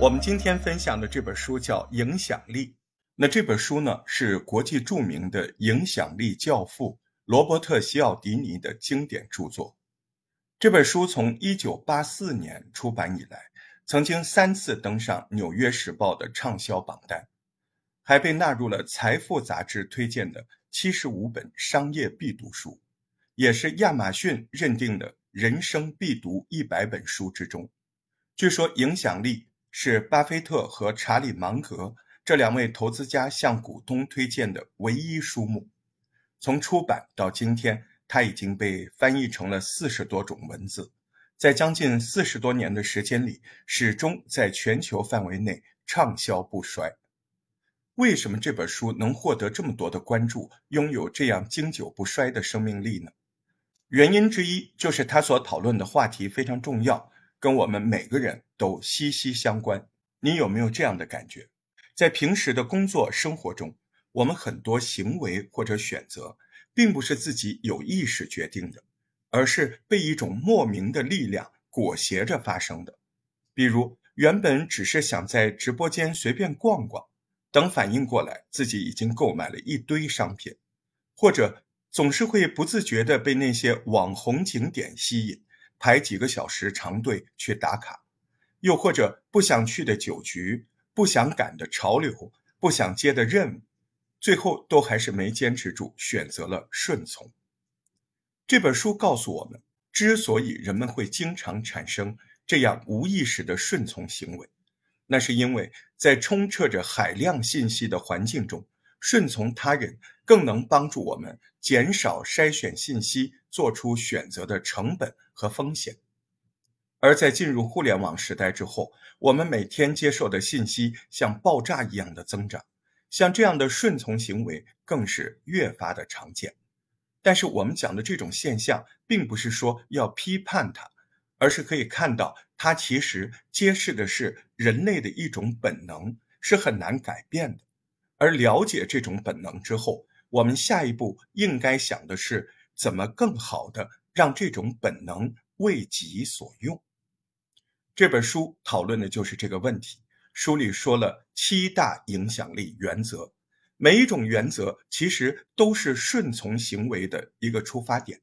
我们今天分享的这本书叫《影响力》。那这本书呢，是国际著名的影响力教父罗伯特·西奥迪尼的经典著作。这本书从1984年出版以来，曾经三次登上《纽约时报》的畅销榜单，还被纳入了《财富》杂志推荐的75本商业必读书，也是亚马逊认定的人生必读100本书之中。据说，影响力。是巴菲特和查理芒格这两位投资家向股东推荐的唯一书目。从出版到今天，它已经被翻译成了四十多种文字，在将近四十多年的时间里，始终在全球范围内畅销不衰。为什么这本书能获得这么多的关注，拥有这样经久不衰的生命力呢？原因之一就是他所讨论的话题非常重要。跟我们每个人都息息相关。你有没有这样的感觉？在平时的工作生活中，我们很多行为或者选择，并不是自己有意识决定的，而是被一种莫名的力量裹挟着发生的。比如，原本只是想在直播间随便逛逛，等反应过来，自己已经购买了一堆商品；或者总是会不自觉地被那些网红景点吸引。排几个小时长队去打卡，又或者不想去的酒局、不想赶的潮流、不想接的任务，最后都还是没坚持住，选择了顺从。这本书告诉我们，之所以人们会经常产生这样无意识的顺从行为，那是因为在充斥着海量信息的环境中，顺从他人更能帮助我们减少筛选信息、做出选择的成本。和风险，而在进入互联网时代之后，我们每天接受的信息像爆炸一样的增长，像这样的顺从行为更是越发的常见。但是我们讲的这种现象，并不是说要批判它，而是可以看到它其实揭示的是人类的一种本能，是很难改变的。而了解这种本能之后，我们下一步应该想的是怎么更好的。让这种本能为己所用。这本书讨论的就是这个问题。书里说了七大影响力原则，每一种原则其实都是顺从行为的一个出发点。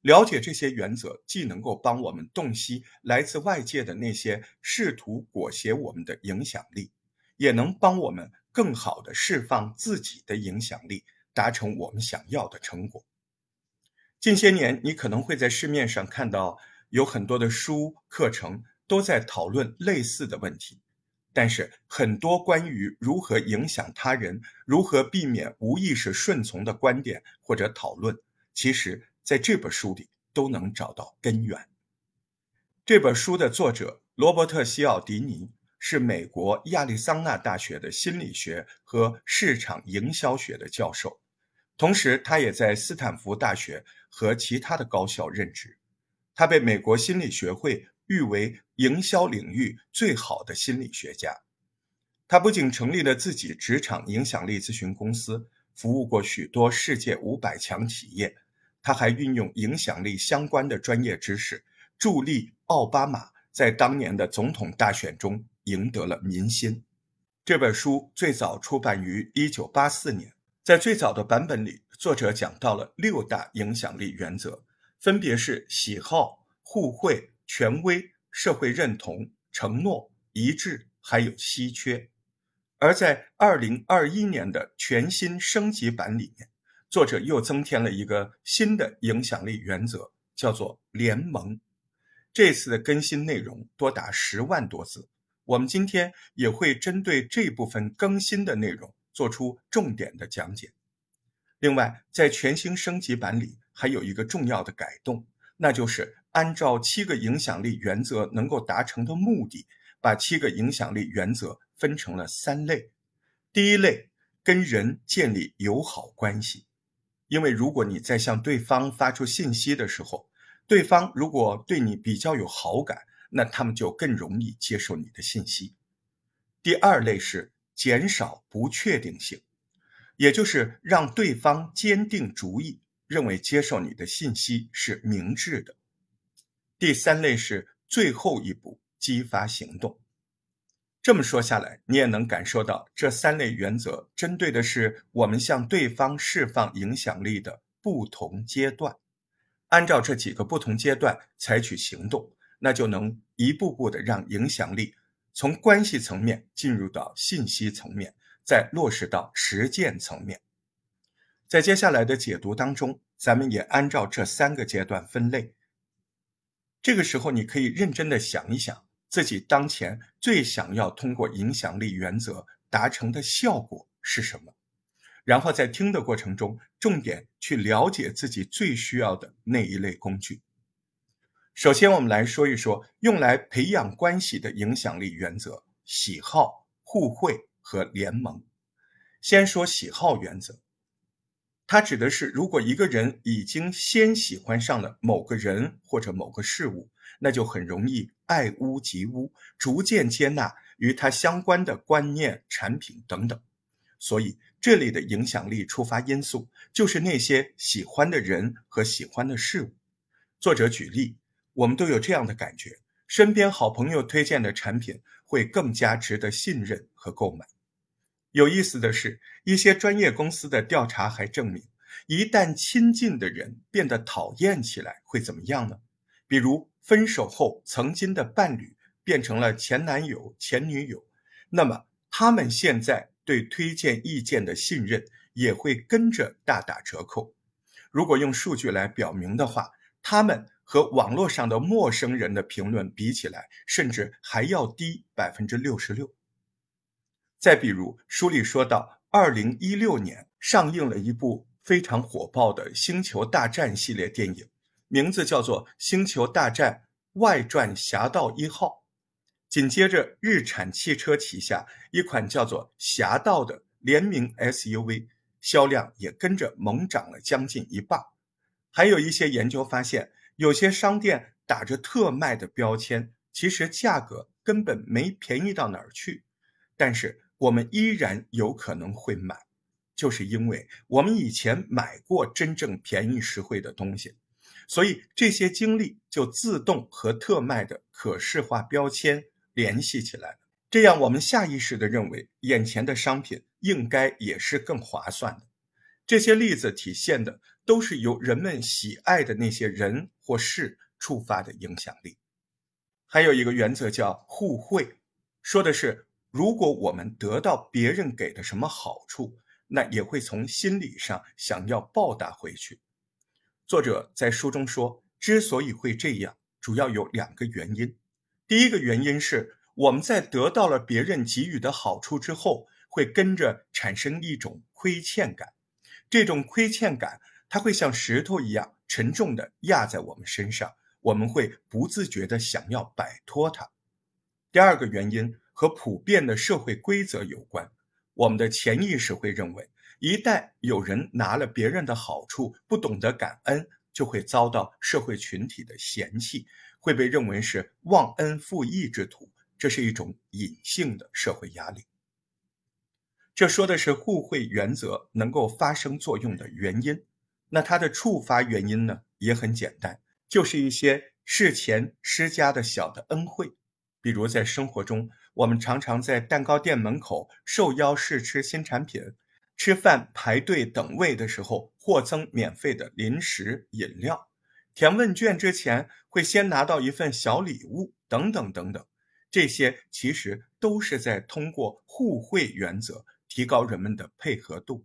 了解这些原则，既能够帮我们洞悉来自外界的那些试图裹挟我们的影响力，也能帮我们更好的释放自己的影响力，达成我们想要的成果。近些年，你可能会在市面上看到有很多的书、课程都在讨论类似的问题，但是很多关于如何影响他人、如何避免无意识顺从的观点或者讨论，其实在这本书里都能找到根源。这本书的作者罗伯特·西奥迪尼是美国亚利桑那大学的心理学和市场营销学的教授。同时，他也在斯坦福大学和其他的高校任职。他被美国心理学会誉为营销领域最好的心理学家。他不仅成立了自己职场影响力咨询公司，服务过许多世界五百强企业，他还运用影响力相关的专业知识，助力奥巴马在当年的总统大选中赢得了民心。这本书最早出版于1984年。在最早的版本里，作者讲到了六大影响力原则，分别是喜好、互惠、权威、社会认同、承诺、一致，还有稀缺。而在二零二一年的全新升级版里面，作者又增添了一个新的影响力原则，叫做联盟。这次的更新内容多达十万多字，我们今天也会针对这部分更新的内容。做出重点的讲解。另外，在全新升级版里，还有一个重要的改动，那就是按照七个影响力原则能够达成的目的，把七个影响力原则分成了三类。第一类，跟人建立友好关系，因为如果你在向对方发出信息的时候，对方如果对你比较有好感，那他们就更容易接受你的信息。第二类是。减少不确定性，也就是让对方坚定主意，认为接受你的信息是明智的。第三类是最后一步，激发行动。这么说下来，你也能感受到这三类原则针对的是我们向对方释放影响力的不同阶段。按照这几个不同阶段采取行动，那就能一步步的让影响力从关系层面进入到信息层面，再落实到实践层面。在接下来的解读当中，咱们也按照这三个阶段分类。这个时候，你可以认真的想一想。自己当前最想要通过影响力原则达成的效果是什么？然后在听的过程中，重点去了解自己最需要的那一类工具。首先，我们来说一说用来培养关系的影响力原则：喜好、互惠和联盟。先说喜好原则，它指的是如果一个人已经先喜欢上了某个人或者某个事物。那就很容易爱屋及乌，逐渐接纳与他相关的观念、产品等等。所以，这里的影响力触发因素就是那些喜欢的人和喜欢的事物。作者举例，我们都有这样的感觉：身边好朋友推荐的产品会更加值得信任和购买。有意思的是，一些专业公司的调查还证明，一旦亲近的人变得讨厌起来，会怎么样呢？比如。分手后，曾经的伴侣变成了前男友、前女友，那么他们现在对推荐意见的信任也会跟着大打折扣。如果用数据来表明的话，他们和网络上的陌生人的评论比起来，甚至还要低百分之六十六。再比如，书里说到，二零一六年上映了一部非常火爆的《星球大战》系列电影。名字叫做《星球大战外传：侠盗一号》，紧接着，日产汽车旗下一款叫做“侠盗”的联名 SUV 销量也跟着猛涨了将近一半。还有一些研究发现，有些商店打着特卖的标签，其实价格根本没便宜到哪儿去，但是我们依然有可能会买，就是因为我们以前买过真正便宜实惠的东西。所以这些经历就自动和特卖的可视化标签联系起来，这样我们下意识地认为眼前的商品应该也是更划算的。这些例子体现的都是由人们喜爱的那些人或事触发的影响力。还有一个原则叫互惠，说的是如果我们得到别人给的什么好处，那也会从心理上想要报答回去。作者在书中说，之所以会这样，主要有两个原因。第一个原因是，我们在得到了别人给予的好处之后，会跟着产生一种亏欠感。这种亏欠感，它会像石头一样沉重的压在我们身上，我们会不自觉的想要摆脱它。第二个原因和普遍的社会规则有关，我们的潜意识会认为。一旦有人拿了别人的好处，不懂得感恩，就会遭到社会群体的嫌弃，会被认为是忘恩负义之徒。这是一种隐性的社会压力。这说的是互惠原则能够发生作用的原因。那它的触发原因呢，也很简单，就是一些事前施加的小的恩惠。比如在生活中，我们常常在蛋糕店门口受邀试吃新产品。吃饭排队等位的时候，获赠免费的零食饮料；填问卷之前会先拿到一份小礼物，等等等等。这些其实都是在通过互惠原则提高人们的配合度。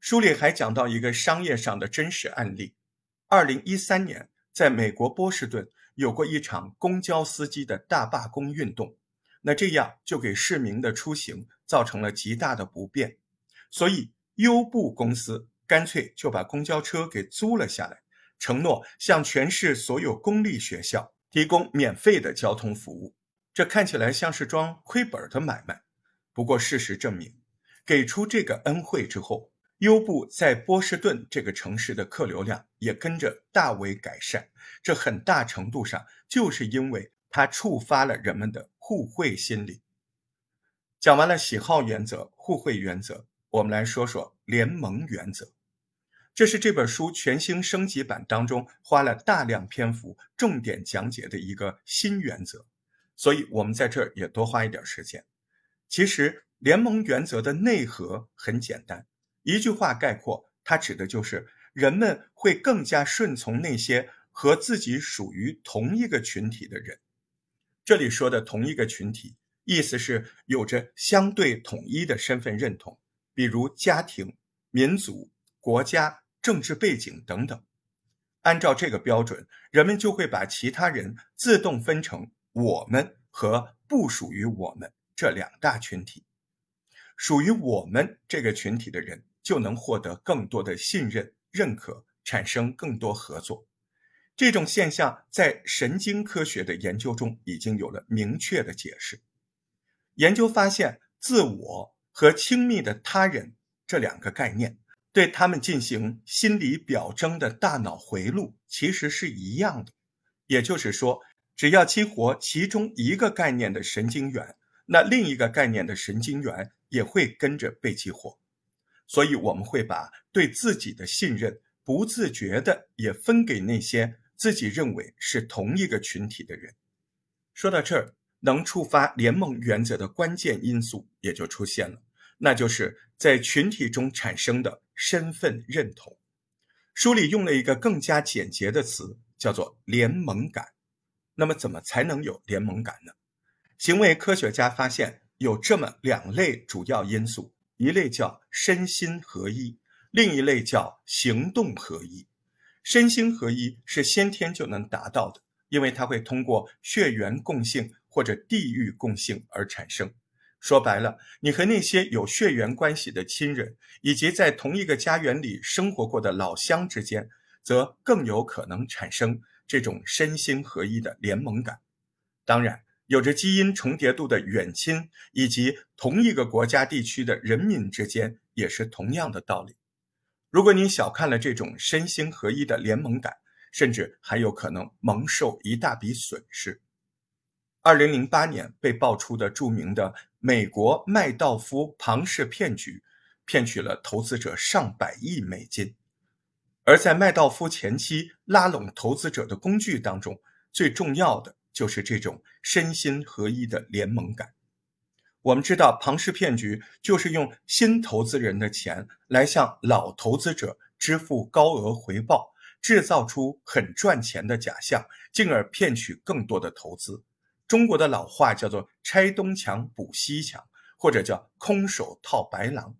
书里还讲到一个商业上的真实案例：二零一三年，在美国波士顿有过一场公交司机的大罢工运动，那这样就给市民的出行造成了极大的不便。所以，优步公司干脆就把公交车给租了下来，承诺向全市所有公立学校提供免费的交通服务。这看起来像是桩亏本的买卖。不过，事实证明，给出这个恩惠之后，优步在波士顿这个城市的客流量也跟着大为改善。这很大程度上就是因为它触发了人们的互惠心理。讲完了喜好原则、互惠原则。我们来说说联盟原则，这是这本书全新升级版当中花了大量篇幅重点讲解的一个新原则。所以我们在这儿也多花一点时间。其实联盟原则的内核很简单，一句话概括，它指的就是人们会更加顺从那些和自己属于同一个群体的人。这里说的同一个群体，意思是有着相对统一的身份认同，比如家庭、民族、国家、政治背景等等。按照这个标准，人们就会把其他人自动分成我们和不属于我们这两大群体。属于我们这个群体的人，就能获得更多的信任、认可，产生更多合作。这种现象在神经科学的研究中已经有了明确的解释。研究发现，自我和亲密的他人这两个概念。对他们进行心理表征的大脑回路其实是一样的，也就是说，只要激活其中一个概念的神经元，那另一个概念的神经元也会跟着被激活。所以，我们会把对自己的信任不自觉的也分给那些自己认为是同一个群体的人。说到这儿，能触发联盟原则的关键因素也就出现了。那就是在群体中产生的身份认同。书里用了一个更加简洁的词，叫做联盟感。那么，怎么才能有联盟感呢？行为科学家发现有这么两类主要因素：一类叫身心合一，另一类叫行动合一。身心合一是先天就能达到的，因为它会通过血缘共性或者地域共性而产生。说白了，你和那些有血缘关系的亲人，以及在同一个家园里生活过的老乡之间，则更有可能产生这种身心合一的联盟感。当然，有着基因重叠度的远亲，以及同一个国家地区的人民之间，也是同样的道理。如果你小看了这种身心合一的联盟感，甚至还有可能蒙受一大笔损失。二零零八年被爆出的著名的美国麦道夫庞氏骗局，骗取了投资者上百亿美金。而在麦道夫前期拉拢投资者的工具当中，最重要的就是这种身心合一的联盟感。我们知道，庞氏骗局就是用新投资人的钱来向老投资者支付高额回报，制造出很赚钱的假象，进而骗取更多的投资。中国的老话叫做“拆东墙补西墙”，或者叫“空手套白狼”。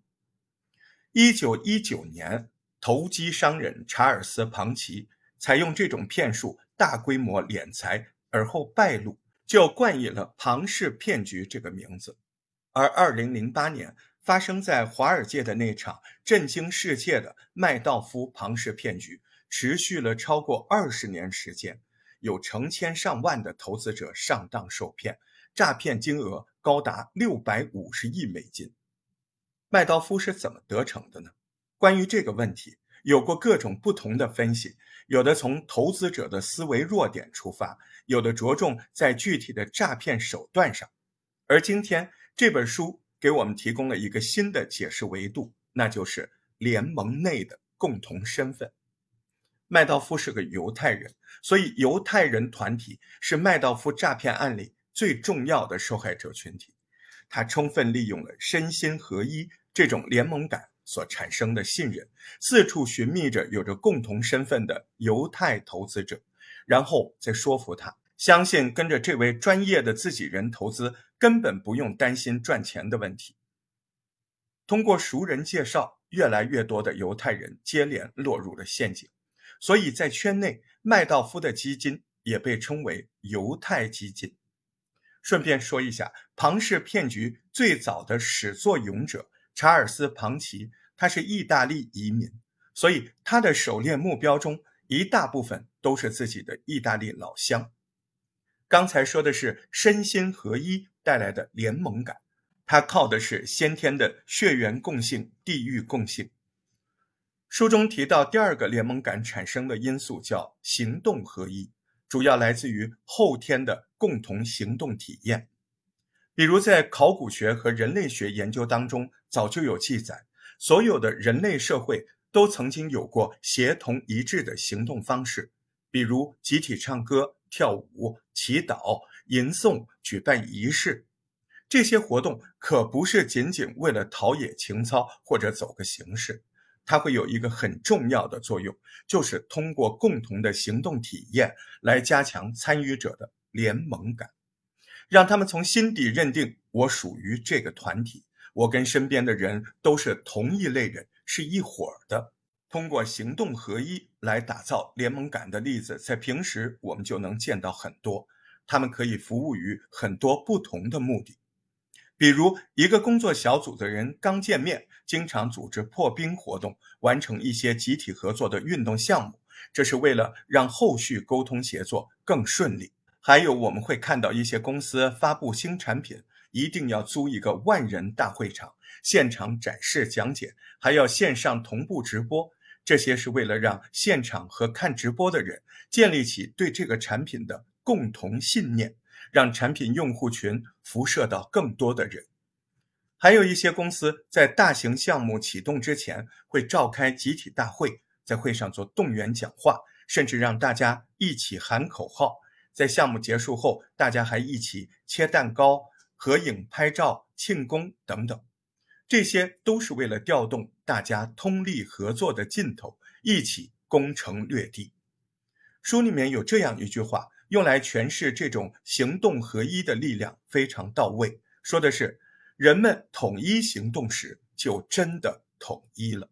一九一九年，投机商人查尔斯·庞奇采用这种骗术大规模敛财，而后败露，就冠以了“庞氏骗局”这个名字。而二零零八年发生在华尔街的那场震惊世界的麦道夫庞氏骗局，持续了超过二十年时间。有成千上万的投资者上当受骗，诈骗金额高达六百五十亿美金。麦道夫是怎么得逞的呢？关于这个问题，有过各种不同的分析，有的从投资者的思维弱点出发，有的着重在具体的诈骗手段上。而今天这本书给我们提供了一个新的解释维度，那就是联盟内的共同身份。麦道夫是个犹太人，所以犹太人团体是麦道夫诈骗案里最重要的受害者群体。他充分利用了身心合一这种联盟感所产生的信任，四处寻觅着有着共同身份的犹太投资者，然后再说服他相信跟着这位专业的自己人投资，根本不用担心赚钱的问题。通过熟人介绍，越来越多的犹太人接连落入了陷阱。所以在圈内，麦道夫的基金也被称为犹太基金。顺便说一下，庞氏骗局最早的始作俑者查尔斯·庞奇，他是意大利移民，所以他的狩猎目标中一大部分都是自己的意大利老乡。刚才说的是身心合一带来的联盟感，他靠的是先天的血缘共性、地域共性。书中提到，第二个联盟感产生的因素叫行动合一，主要来自于后天的共同行动体验。比如，在考古学和人类学研究当中，早就有记载，所有的人类社会都曾经有过协同一致的行动方式，比如集体唱歌、跳舞、祈祷、吟诵、举办仪式。这些活动可不是仅仅为了陶冶情操或者走个形式，它会有一个很重要的作用，就是通过共同的行动体验来加强参与者的联盟感，让他们从心底认定我属于这个团体，我跟身边的人都是同一类人，是一伙儿的。通过行动合一来打造联盟感的例子，在平时我们就能见到很多，他们可以服务于很多不同的目的。比如，一个工作小组的人刚见面，经常组织破冰活动，完成一些集体合作的运动项目，这是为了让后续沟通协作更顺利。还有，我们会看到一些公司发布新产品，一定要租一个万人大会场，现场展示讲解，还要线上同步直播。这些是为了让现场和看直播的人建立起对这个产品的共同信念。让产品用户群辐射到更多的人。还有一些公司在大型项目启动之前会召开集体大会，在会上做动员讲话，甚至让大家一起喊口号。在项目结束后，大家还一起切蛋糕、合影、拍照、庆功等等。这些都是为了调动大家通力合作的劲头，一起攻城略地。书里面有这样一句话。用来诠释这种行动合一的力量非常到位，说的是人们统一行动时就真的统一了。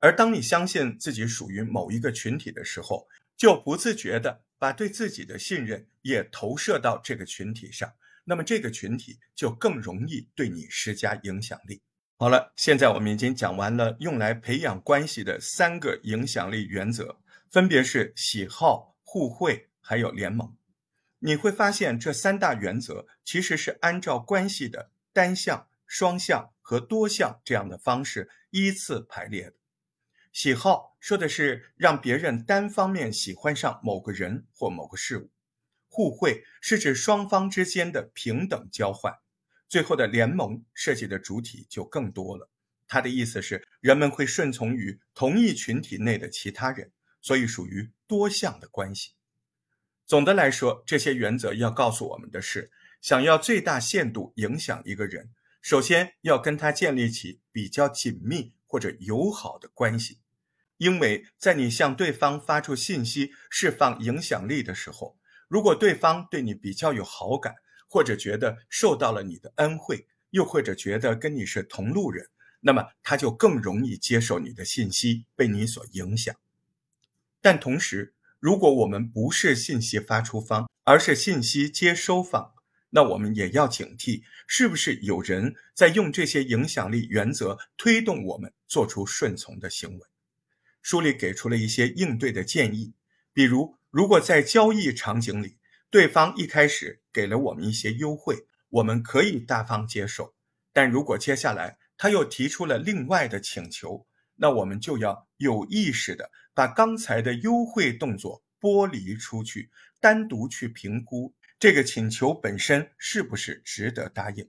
而当你相信自己属于某一个群体的时候，就不自觉地把对自己的信任也投射到这个群体上，那么这个群体就更容易对你施加影响力。好了，现在我们已经讲完了用来培养关系的三个影响力原则，分别是喜好、互惠。还有联盟，你会发现这三大原则其实是按照关系的单向、双向和多项这样的方式依次排列的。喜好说的是让别人单方面喜欢上某个人或某个事物，互惠是指双方之间的平等交换，最后的联盟涉及的主体就更多了。它的意思是人们会顺从于同一群体内的其他人，所以属于多项的关系。总的来说，这些原则要告诉我们的是：想要最大限度影响一个人，首先要跟他建立起比较紧密或者友好的关系。因为在你向对方发出信息、释放影响力的时候，如果对方对你比较有好感，或者觉得受到了你的恩惠，又或者觉得跟你是同路人，那么他就更容易接受你的信息，被你所影响。但同时，如果我们不是信息发出方，而是信息接收方，那我们也要警惕，是不是有人在用这些影响力原则推动我们做出顺从的行为？书里给出了一些应对的建议，比如，如果在交易场景里，对方一开始给了我们一些优惠，我们可以大方接受；但如果接下来他又提出了另外的请求，那我们就要有意识的把刚才的优惠动作剥离出去，单独去评估这个请求本身是不是值得答应。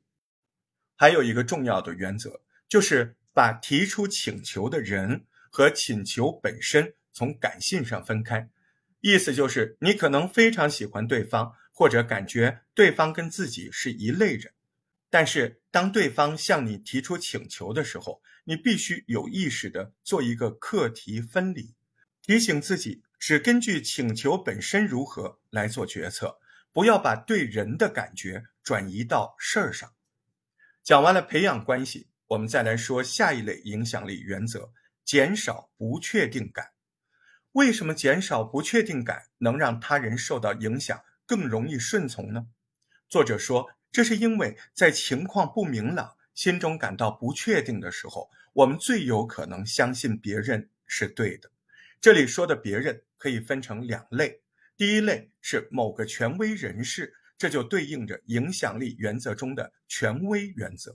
还有一个重要的原则，就是把提出请求的人和请求本身从感性上分开。意思就是，你可能非常喜欢对方，或者感觉对方跟自己是一类人。但是，当对方向你提出请求的时候，你必须有意识的做一个课题分离，提醒自己只根据请求本身如何来做决策，不要把对人的感觉转移到事儿上。讲完了培养关系，我们再来说下一类影响力原则：减少不确定感。为什么减少不确定感能让他人受到影响，更容易顺从呢？作者说。这是因为在情况不明朗、心中感到不确定的时候，我们最有可能相信别人是对的。这里说的别人可以分成两类：第一类是某个权威人士，这就对应着影响力原则中的权威原则；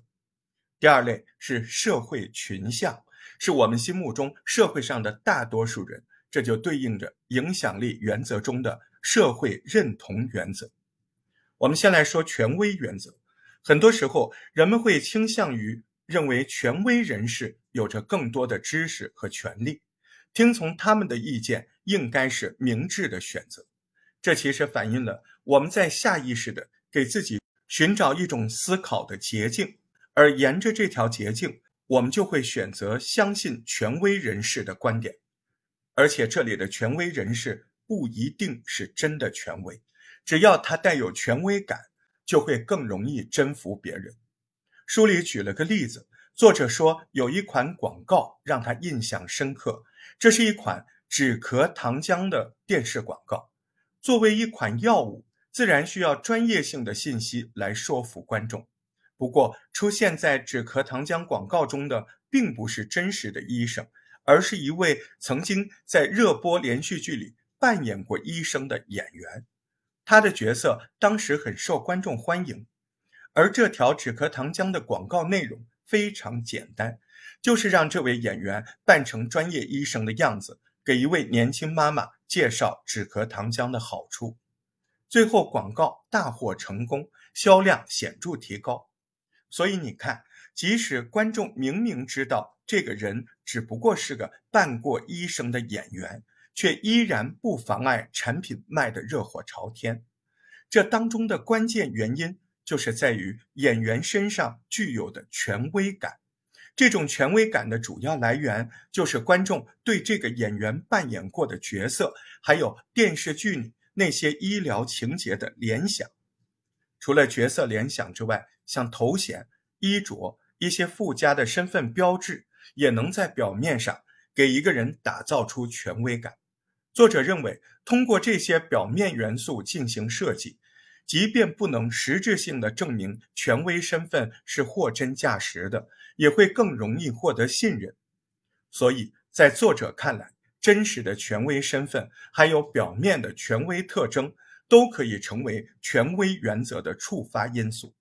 第二类是社会群像，是我们心目中社会上的大多数人，这就对应着影响力原则中的社会认同原则。我们先来说权威原则。很多时候，人们会倾向于认为权威人士有着更多的知识和权利，听从他们的意见应该是明智的选择。这其实反映了我们在下意识的给自己寻找一种思考的捷径，而沿着这条捷径，我们就会选择相信权威人士的观点，而且这里的权威人士不一定是真的权威，只要他带有权威感，就会更容易征服别人。书里举了个例子，作者说有一款广告让他印象深刻，这是一款止咳糖浆的电视广告。作为一款药物，自然需要专业性的信息来说服观众。不过，出现在止咳糖浆广告中的并不是真实的医生，而是一位曾经在热播连续剧里扮演过医生的演员。他的角色当时很受观众欢迎。而这条止咳糖浆的广告内容非常简单，就是让这位演员扮成专业医生的样子，给一位年轻妈妈介绍止咳糖浆的好处。最后，广告大获成功，销量显著提高。所以你看，即使观众明明知道这个人只不过是个扮过医生的演员，却依然不妨碍产品卖得热火朝天。这当中的关键原因就是在于演员身上具有的权威感。这种权威感的主要来源就是观众对这个演员扮演过的角色，还有电视剧里那些医疗情节的联想。除了角色联想之外，像头衔、衣着、一些附加的身份标志，也能在表面上给一个人打造出权威感。作者认为，通过这些表面元素进行设计，即便不能实质性的证明权威身份是货真价实的，也会更容易获得信任。所以在作者看来，真实的权威身份还有表面的权威特征，都可以成为权威原则的触发因素。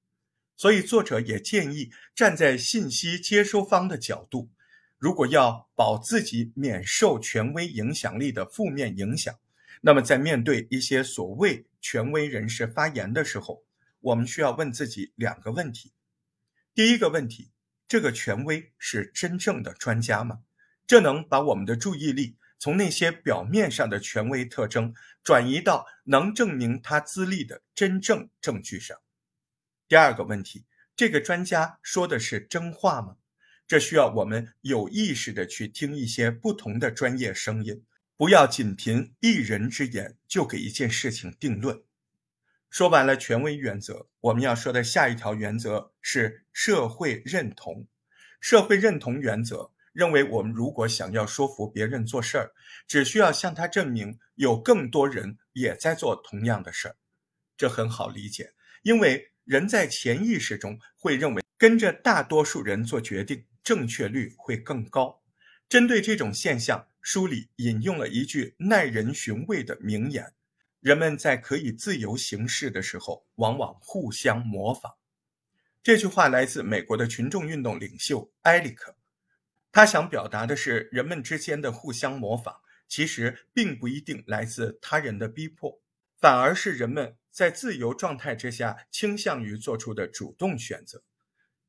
所以，作者也建议站在信息接收方的角度，如果要保自己免受权威影响力的负面影响，那么在面对一些所谓权威人士发言的时候，我们需要问自己两个问题：第一个问题，这个权威是真正的专家吗？这能把我们的注意力从那些表面上的权威特征转移到能证明他资历的真正证据上。第二个问题，这个专家说的是真话吗？这需要我们有意识的去听一些不同的专业声音，不要仅凭一人之言就给一件事情定论。说完了权威原则，我们要说的下一条原则是社会认同。社会认同原则认为，我们如果想要说服别人做事儿，只需要向他证明有更多人也在做同样的事儿。这很好理解，因为。人在潜意识中会认为，跟着大多数人做决定，正确率会更高。针对这种现象，书里引用了一句耐人寻味的名言：“人们在可以自由行事的时候，往往互相模仿。”这句话来自美国的群众运动领袖埃里克，他想表达的是，人们之间的互相模仿，其实并不一定来自他人的逼迫，反而是人们。在自由状态之下，倾向于做出的主动选择，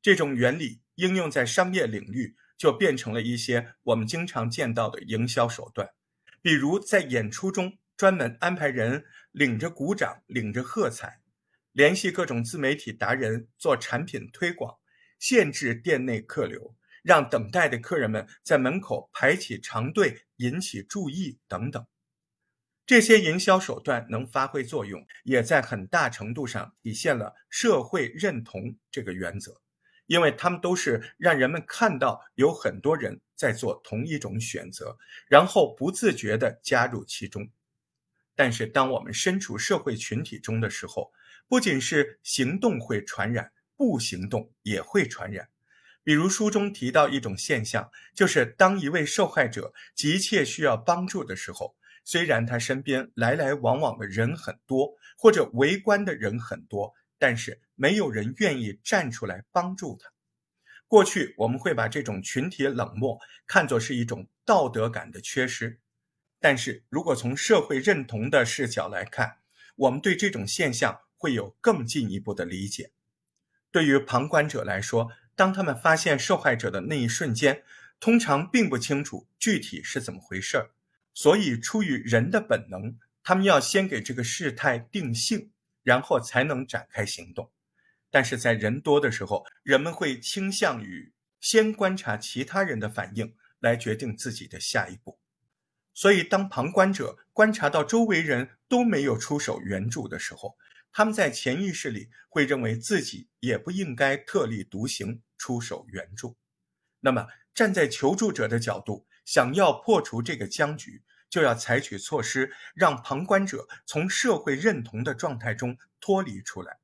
这种原理应用在商业领域，就变成了一些我们经常见到的营销手段，比如在演出中专门安排人领着鼓掌、领着喝彩，联系各种自媒体达人做产品推广，限制店内客流，让等待的客人们在门口排起长队，引起注意等等。这些营销手段能发挥作用，也在很大程度上体现了社会认同这个原则，因为他们都是让人们看到有很多人在做同一种选择，然后不自觉地加入其中。但是，当我们身处社会群体中的时候，不仅是行动会传染，不行动也会传染。比如书中提到一种现象，就是当一位受害者急切需要帮助的时候。虽然他身边来来往往的人很多，或者围观的人很多，但是没有人愿意站出来帮助他。过去我们会把这种群体冷漠看作是一种道德感的缺失，但是如果从社会认同的视角来看，我们对这种现象会有更进一步的理解。对于旁观者来说，当他们发现受害者的那一瞬间，通常并不清楚具体是怎么回事儿。所以，出于人的本能，他们要先给这个事态定性，然后才能展开行动。但是在人多的时候，人们会倾向于先观察其他人的反应，来决定自己的下一步。所以，当旁观者观察到周围人都没有出手援助的时候，他们在潜意识里会认为自己也不应该特立独行出手援助。那么，站在求助者的角度，想要破除这个僵局，就要采取措施，让旁观者从社会认同的状态中脱离出来。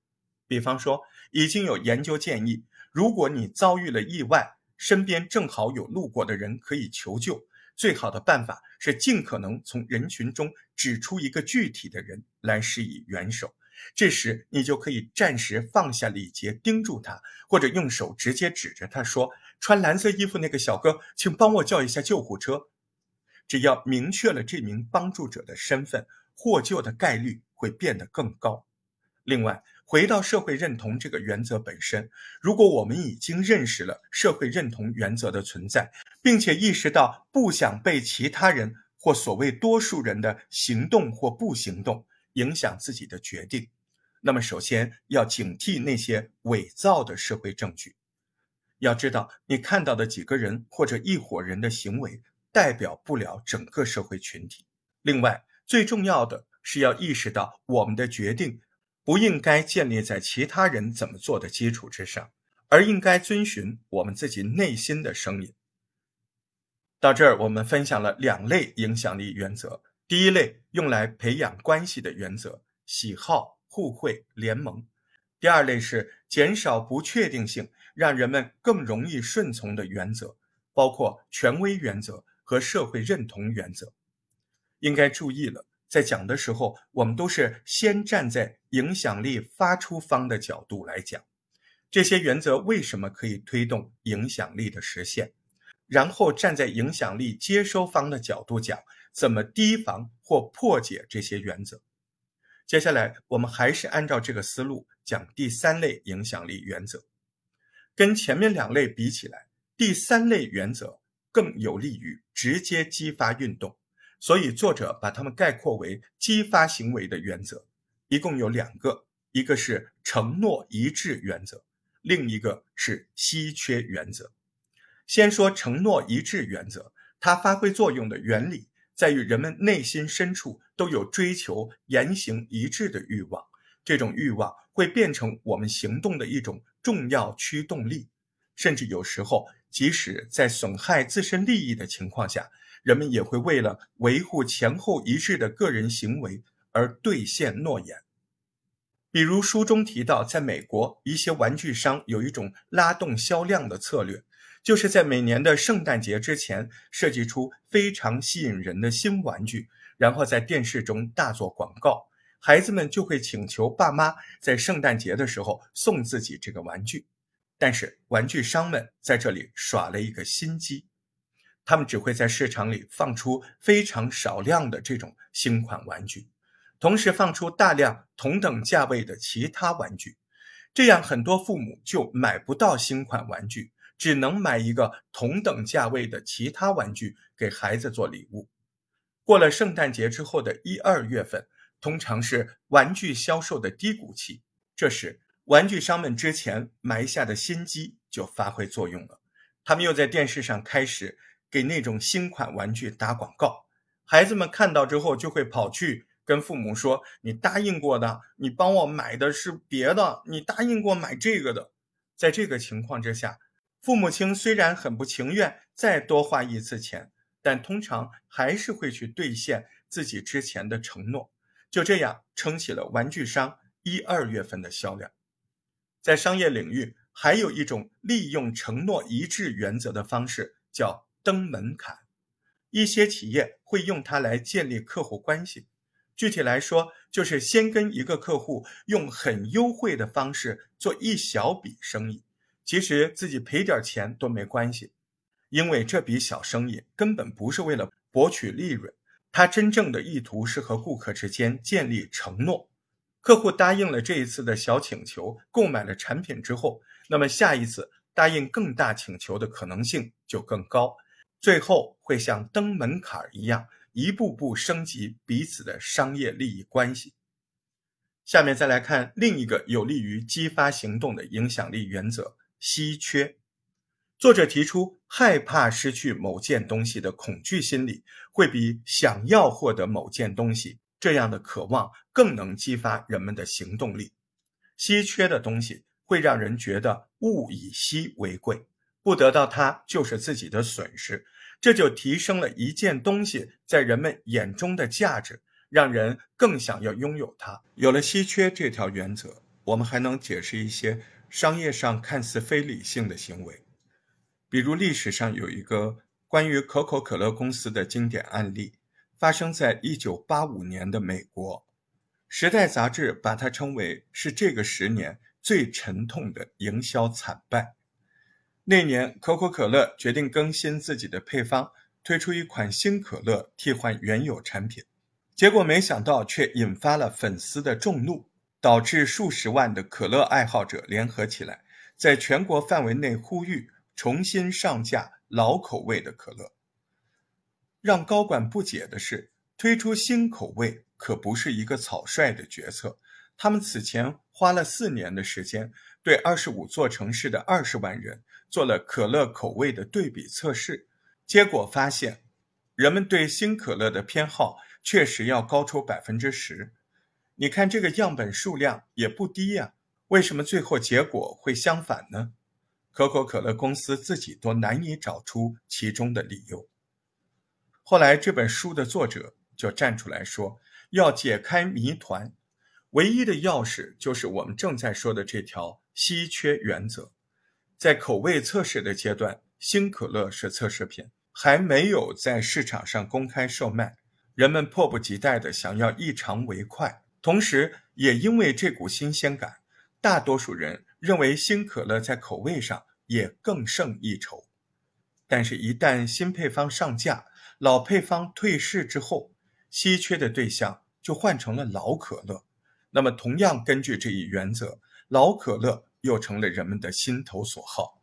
比方说，已经有研究建议，如果你遭遇了意外，身边正好有路过的人可以求救，最好的办法是尽可能从人群中指出一个具体的人来施以援手。这时，你就可以暂时放下礼节，盯住他，或者用手直接指着他说：“穿蓝色衣服那个小哥，请帮我叫一下救护车。”只要明确了这名帮助者的身份，获救的概率会变得更高。另外，回到社会认同这个原则本身，如果我们已经认识了社会认同原则的存在，并且意识到不想被其他人或所谓多数人的行动或不行动影响自己的决定，那么首先要警惕那些伪造的社会证据。要知道，你看到的几个人或者一伙人的行为，代表不了整个社会群体。另外，最重要的是要意识到我们的决定。不应该建立在其他人怎么做的基础之上，而应该遵循我们自己内心的声音。到这儿，我们分享了两类影响力原则：第一类用来培养关系的原则，喜好、互惠、联盟；第二类是减少不确定性，让人们更容易顺从的原则，包括权威原则和社会认同原则。应该注意了。在讲的时候，我们都是先站在影响力发出方的角度来讲，这些原则为什么可以推动影响力的实现，然后站在影响力接收方的角度讲怎么提防或破解这些原则。接下来，我们还是按照这个思路讲第三类影响力原则。跟前面两类比起来，第三类原则更有利于直接激发运动。所以，作者把它们概括为激发行为的原则，一共有两个，一个是承诺一致原则，另一个是稀缺原则。先说承诺一致原则，它发挥作用的原理在于人们内心深处都有追求言行一致的欲望，这种欲望会变成我们行动的一种重要驱动力，甚至有时候，即使在损害自身利益的情况下。人们也会为了维护前后一致的个人行为而兑现诺言。比如书中提到，在美国，一些玩具商有一种拉动销量的策略，就是在每年的圣诞节之前设计出非常吸引人的新玩具，然后在电视中大做广告，孩子们就会请求爸妈在圣诞节的时候送自己这个玩具。但是玩具商们在这里耍了一个心机。他们只会在市场里放出非常少量的这种新款玩具，同时放出大量同等价位的其他玩具，这样很多父母就买不到新款玩具，只能买一个同等价位的其他玩具给孩子做礼物。过了圣诞节之后的一二月份，通常是玩具销售的低谷期，这时玩具商们之前埋下的心机就发挥作用了，他们又在电视上开始。给那种新款玩具打广告，孩子们看到之后就会跑去跟父母说：“你答应过的，你帮我买的是别的，你答应过买这个的。”在这个情况之下，父母亲虽然很不情愿再多花一次钱，但通常还是会去兑现自己之前的承诺，就这样撑起了玩具商一二月份的销量。在商业领域，还有一种利用承诺一致原则的方式，叫。登门槛，一些企业会用它来建立客户关系。具体来说，就是先跟一个客户用很优惠的方式做一小笔生意，其实自己赔点钱都没关系，因为这笔小生意根本不是为了博取利润，它真正的意图是和顾客之间建立承诺。客户答应了这一次的小请求，购买了产品之后，那么下一次答应更大请求的可能性就更高。最后会像登门槛一样，一步步升级彼此的商业利益关系。下面再来看另一个有利于激发行动的影响力原则——稀缺。作者提出，害怕失去某件东西的恐惧心理，会比想要获得某件东西这样的渴望更能激发人们的行动力。稀缺的东西会让人觉得物以稀为贵，不得到它就是自己的损失，这就提升了一件东西在人们眼中的价值。让人更想要拥有它。有了稀缺这条原则，我们还能解释一些商业上看似非理性的行为。比如历史上有一个关于可口可乐公司的经典案例，发生在1985年的美国，《时代》杂志把它称为是这个十年最沉痛的营销惨败。那年，可口可乐决定更新自己的配方，推出一款新可乐替换原有产品。结果没想到，却引发了粉丝的众怒，导致数十万的可乐爱好者联合起来，在全国范围内呼吁重新上架老口味的可乐。让高管不解的是，推出新口味可不是一个草率的决策。他们此前花了四年的时间，对二十五座城市的二十万人做了可乐口味的对比测试，结果发现，人们对新可乐的偏好。确实要高出百分之十，你看这个样本数量也不低呀，为什么最后结果会相反呢？可口可乐公司自己都难以找出其中的理由。后来这本书的作者就站出来说，要解开谜团，唯一的钥匙就是我们正在说的这条稀缺原则。在口味测试的阶段，新可乐是测试品，还没有在市场上公开售卖。人们迫不及待地想要一尝为快，同时也因为这股新鲜感，大多数人认为新可乐在口味上也更胜一筹。但是，一旦新配方上架，老配方退市之后，稀缺的对象就换成了老可乐。那么，同样根据这一原则，老可乐又成了人们的心头所好。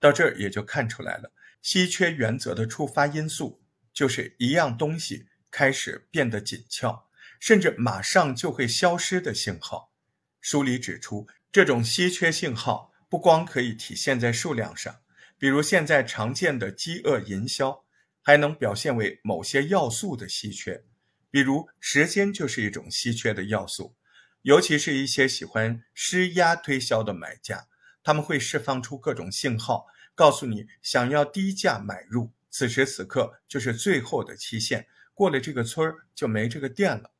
到这儿也就看出来了，稀缺原则的触发因素就是一样东西。开始变得紧俏，甚至马上就会消失的信号。书里指出，这种稀缺信号不光可以体现在数量上，比如现在常见的饥饿营销，还能表现为某些要素的稀缺，比如时间就是一种稀缺的要素。尤其是一些喜欢施压推销的买家，他们会释放出各种信号，告诉你想要低价买入，此时此刻就是最后的期限。过了这个村儿就没这个店了。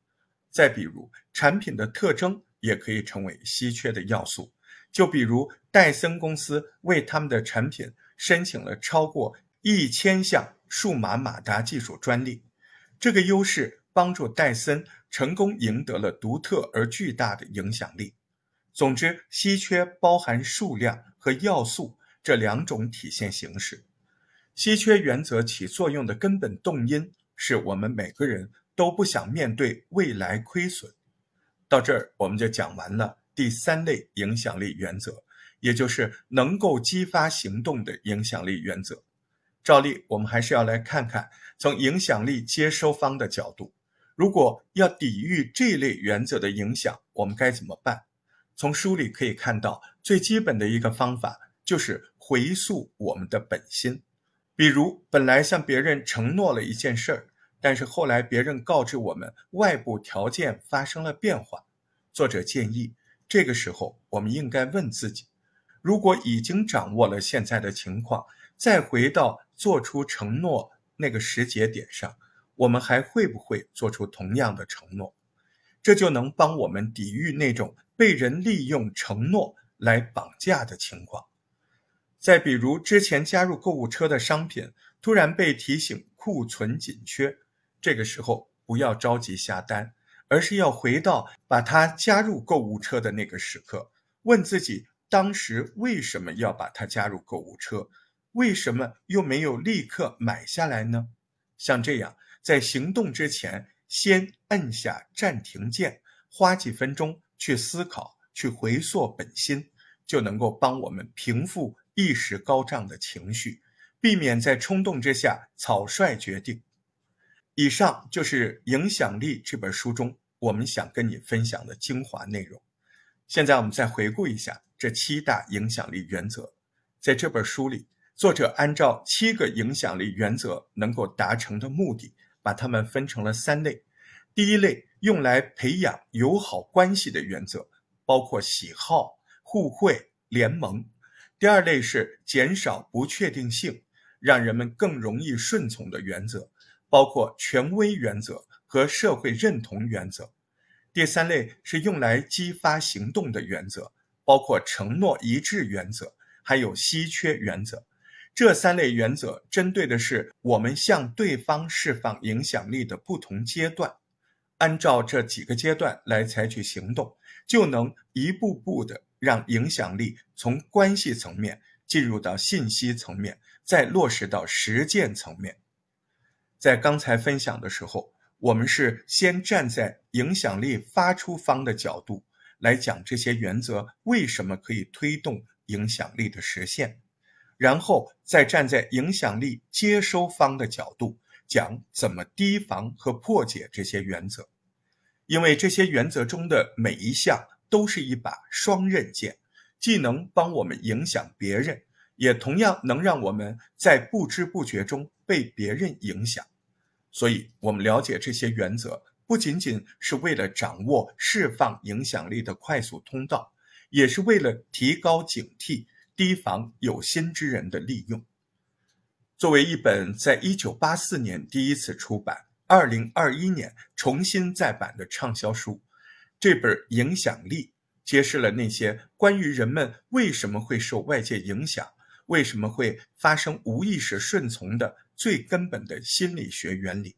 再比如，产品的特征也可以成为稀缺的要素。就比如，戴森公司为他们的产品申请了超过一千项数码马达技术专利，这个优势帮助戴森成功赢得了独特而巨大的影响力。总之，稀缺包含数量和要素这两种体现形式。稀缺原则起作用的根本动因。是我们每个人都不想面对未来亏损。到这儿，我们就讲完了第三类影响力原则，也就是能够激发行动的影响力原则。照例，我们还是要来看看从影响力接收方的角度，如果要抵御这类原则的影响，我们该怎么办？从书里可以看到，最基本的一个方法就是回溯我们的本心。比如，本来向别人承诺了一件事儿，但是后来别人告知我们外部条件发生了变化。作者建议，这个时候我们应该问自己：如果已经掌握了现在的情况，再回到做出承诺那个时节点上，我们还会不会做出同样的承诺？这就能帮我们抵御那种被人利用承诺来绑架的情况。再比如，之前加入购物车的商品突然被提醒库存紧缺，这个时候不要着急下单，而是要回到把它加入购物车的那个时刻，问自己当时为什么要把它加入购物车，为什么又没有立刻买下来呢？像这样，在行动之前，先按下暂停键，花几分钟去思考，去回溯本心，就能够帮我们平复。一时高涨的情绪，避免在冲动之下草率决定。以上就是《影响力》这本书中我们想跟你分享的精华内容。现在我们再回顾一下这七大影响力原则，在这本书里，作者按照七个影响力原则能够达成的目的，把它们分成了三类。第一类用来培养友好关系的原则，包括喜好、互惠、联盟；第二类是减少不确定性，让人们更容易顺从的原则，包括权威原则和社会认同原则。第三类是用来激发行动的原则，包括承诺一致原则，还有稀缺原则。这三类原则针对的是我们向对方释放影响力的不同阶段，按照这几个阶段来采取行动，就能一步步的让影响力从关系层面进入到信息层面，再落实到实践层面。在刚才分享的时候。我们是先站在影响力发出方的角度来讲这些原则为什么可以推动影响力的实现，然后再站在影响力接收方的角度讲怎么提防和破解这些原则，因为这些原则中的每一项都是一把双刃剑，既能帮我们影响别人，也同样能让我们在不知不觉中被别人影响。所以，我们了解这些原则，不仅仅是为了掌握释放影响力的快速通道，也是为了提高警惕，提防有心之人的利用。作为一本在一九八四年第一次出版、二零二一年重新再版的畅销书，这本《影响力》揭示了那些关于人们为什么会受外界影响，为什么会发生无意识顺从的。最根本的心理学原理，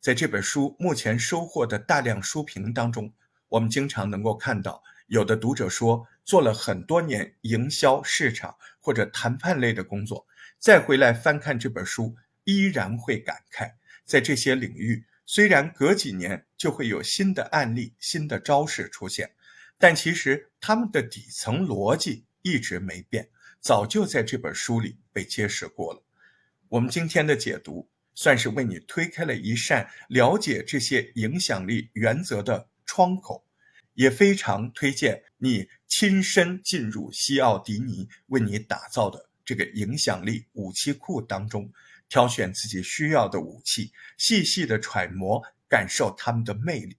在这本书目前收获的大量书评当中，我们经常能够看到，有的读者说，做了很多年营销、市场或者谈判类的工作，再回来翻看这本书，依然会感慨，在这些领域，虽然隔几年就会有新的案例、新的招式出现，但其实他们的底层逻辑一直没变，早就在这本书里被揭示过了。我们今天的解读算是为你推开了一扇了解这些影响力原则的窗口，也非常推荐你亲身进入西奥迪尼为你打造的这个影响力武器库当中，挑选自己需要的武器，细细的揣摩感受他们的魅力。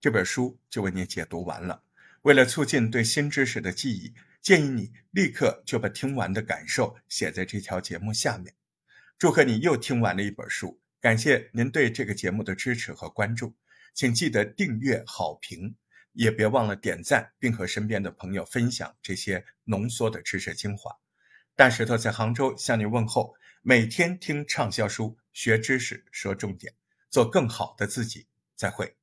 这本书就为你解读完了。为了促进对新知识的记忆，建议你立刻就把听完的感受写在这条节目下面。祝贺你又听完了一本书，感谢您对这个节目的支持和关注，请记得订阅、好评，也别忘了点赞，并和身边的朋友分享这些浓缩的知识精华。大石头在杭州向您问候，每天听畅销书，学知识，说重点，做更好的自己，再会。